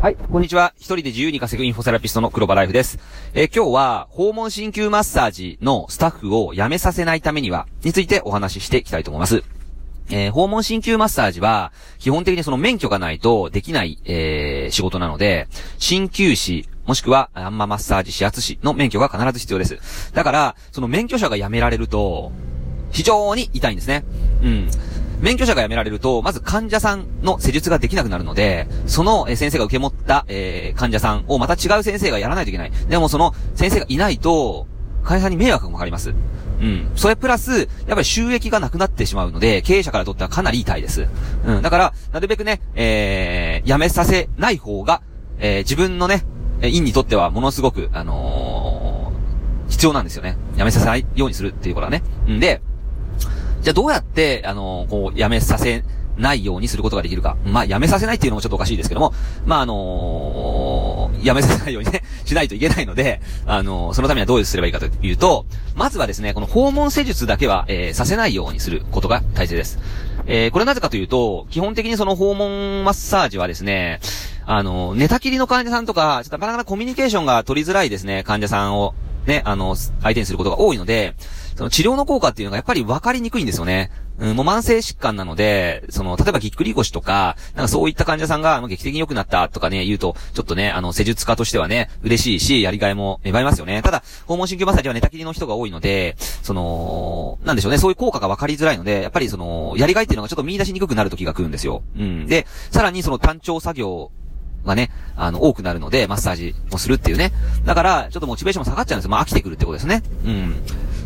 はい、こんにちは。一人で自由に稼ぐインフォセラピストの黒場ライフです。えー今日は、訪問鍼灸マッサージのスタッフを辞めさせないためには、についてお話ししていきたいと思います。えー訪問鍼灸マッサージは、基本的にその免許がないとできない、えー仕事なので、鍼灸師、もしくは、アンママッサージ指圧師の免許が必ず必要です。だから、その免許者が辞められると、非常に痛いんですね。うん。免許者が辞められると、まず患者さんの施術ができなくなるので、その先生が受け持った、えー患者さんをまた違う先生がやらないといけない。でもその先生がいないと、患者さんに迷惑がかかります。うん。それプラス、やっぱり収益がなくなってしまうので、経営者からとってはかなり痛いです。うん。だから、なるべくね、えー、辞めさせない方が、えー自分のね、え院にとってはものすごく、あのー必要なんですよね。辞めさせないようにするっていうことはね。んで、じゃあどうやって、あのこう、辞めさせないようにすることができるか。まあ、辞めさせないっていうのもちょっとおかしいですけども、まあ、あのー辞めさせないようにね、しないといけないので、あのーそのためにはどうすればいいかというと、まずはですね、この訪問施術だけは、えーさせないようにすることが大切です。えーこれなぜかというと、基本的にその訪問マッサージはですね、あの、寝たきりの患者さんとか、ちょっとなかなかコミュニケーションが取りづらいですね、患者さんを、ね、あの、相手にすることが多いので、その治療の効果っていうのがやっぱり分かりにくいんですよね。うん、もう慢性疾患なので、その、例えばぎっくり腰とか、なんかそういった患者さんが、あの劇的に良くなったとかね、言うと、ちょっとね、あの、施術家としてはね、嬉しいし、やりがいも芽生えますよね。ただ、訪問神経マッサージは寝たきりの人が多いので、その、なんでしょうね、そういう効果が分かりづらいので、やっぱりその、やりがいっていうのがちょっと見出しにくくなる時が来るんですよ。うん。で、さらにその単調作業がね、あの、多くなるので、マッサージもするっていうね。だから、ちょっとモチベーションも下がっちゃうんですよ。まあ、飽きてくるってことですね。うん。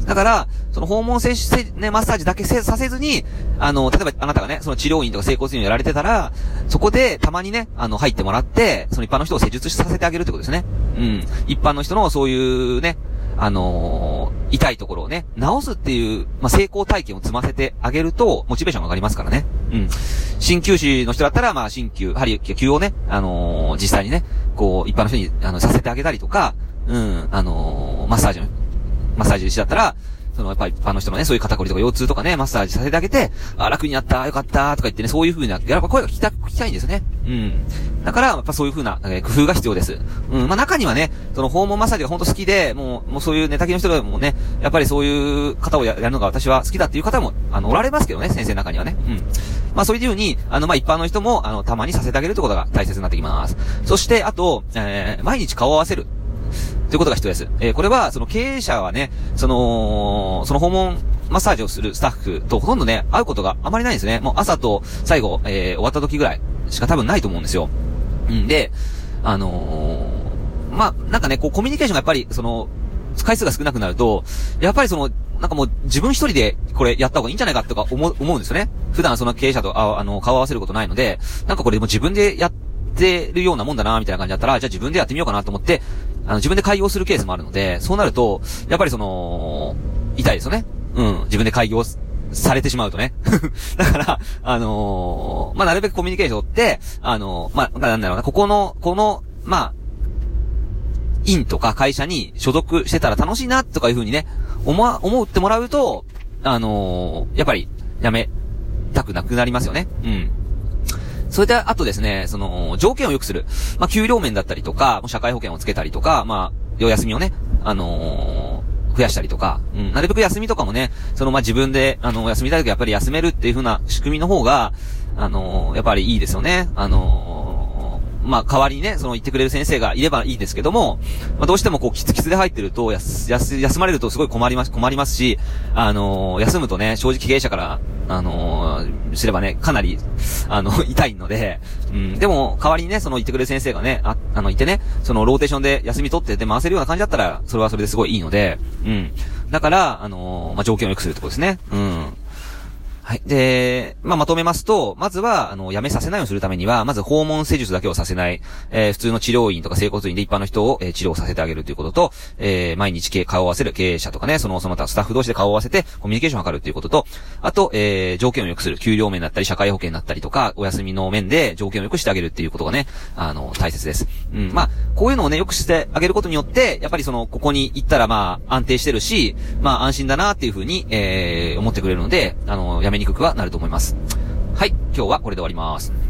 だから、その訪問接種、ね、マッサージだけせさせずに、あの、例えばあなたがね、その治療院とか整骨院をやられてたら、そこでたまにね、あの、入ってもらって、その一般の人を施術させてあげるってことですね。うん。一般の人のそういうね、あのー痛いところをね、治すっていう、まあ、成功体験を積ませてあげると、モチベーションが上がりますからね。うん。鍼灸師の人だったら、まあ、鍼灸、針、灸をね、あのー実際にね、こう、一般の人に、あの、させてあげたりとか、うん、あのーマッサージの、マッサージ師だったら、その、やっぱり一般の人のね、そういう肩こりとか腰痛とかね、マッサージさせてあげて、あ、楽になった、よかった、とか言ってね、そういう風な、やっぱ声が聞きた、聞きたいんですよね。うん。だから、やっぱそういう風な、え工夫が必要です。うん。まあ、中にはね、その訪問マッサージが本当好きで、もう、もうそういう寝たきの人でもね、やっぱりそういう方をややるのが私は好きだっていう方も、あの、おられますけどね、先生の中にはね。うん。まあ、そういう風に、あの、まあ、一般の人も、あの、たまにさせてあげるってことが大切になってきます。そして、あと、えー、毎日顔を合わせる。ということが必要です。えーこれは、その経営者はね、その、その訪問マッサージをするスタッフとほとんどね、会うことがあまりないんですね。もう朝と最後、えー終わった時ぐらいしか多分ないと思うんですよ。うんで、あのーまあ、なんかね、こうコミュニケーションがやっぱり、その、回数が少なくなると、やっぱりその、なんかもう自分一人でこれやった方がいいんじゃないかとか思う、思うんですよね。普段その経営者とああの顔合わせることないので、なんかこれも自分でやってるようなもんだな、みたいな感じだったら、じゃあ自分でやってみようかなと思って、あの自分で開業するケースもあるので、そうなると、やっぱりその、痛いですよね。うん、自分で開業されてしまうとね。だから、あのーまあ、なるべくコミュニケーションって、あのーまあ、なんだろうな、ここの、この、まあ、院とか会社に所属してたら楽しいな、とかいうふうにね、思、思ってもらうと、あのーやっぱり、やめたくなくなりますよね。うん。それで、あとですね、その、条件を良くする。まあ、給料面だったりとか、社会保険をつけたりとか、まあ、お休みをね、あのー増やしたりとか、うん、なるべく休みとかもね、その、まあ、自分で、あの、休みたい時やっぱり休めるっていう風な仕組みの方が、あのーやっぱりいいですよね。あのーまあ、代わりにね、その言ってくれる先生がいればいいんですけども、まあ、どうしてもこう、キツキツで入ってると、やす、やす、休まれるとすごい困ります、困りますし、あのー休むとね、正直経営者から、あのーすればね、かなり、あの、痛いので、うん、でも、代わりにね、その言ってくれる先生がね、あ、あの、いてね、そのローテーションで休み取ってて回せるような感じだったら、それはそれですごいいいので、うん。だから、あのーまあ、条件を良くするってことですね。うん。はい。で、まあ、まとめますと、まずは、あの、辞めさせないようにするためには、まず訪問施術だけをさせない、えー普通の治療院とか整骨院で一般の人を、えー治療させてあげるということと、えー毎日経顔を合わせる経営者とかね、その、その他スタッフ同士で顔を合わせて、コミュニケーションを図るということと、あと、えー条件を良くする、給料面だったり、社会保険だったりとか、お休みの面で条件を良くしてあげるっていうことがね、あの、大切です。うん、まあ、こういうのをね、良くしてあげることによって、やっぱりその、ここに行ったらまあ、安定してるし、まあ、安心だなっていうふうに、えー思ってくれるので、あの、辞めにくくはなると思います。はい、今日はこれで終わります。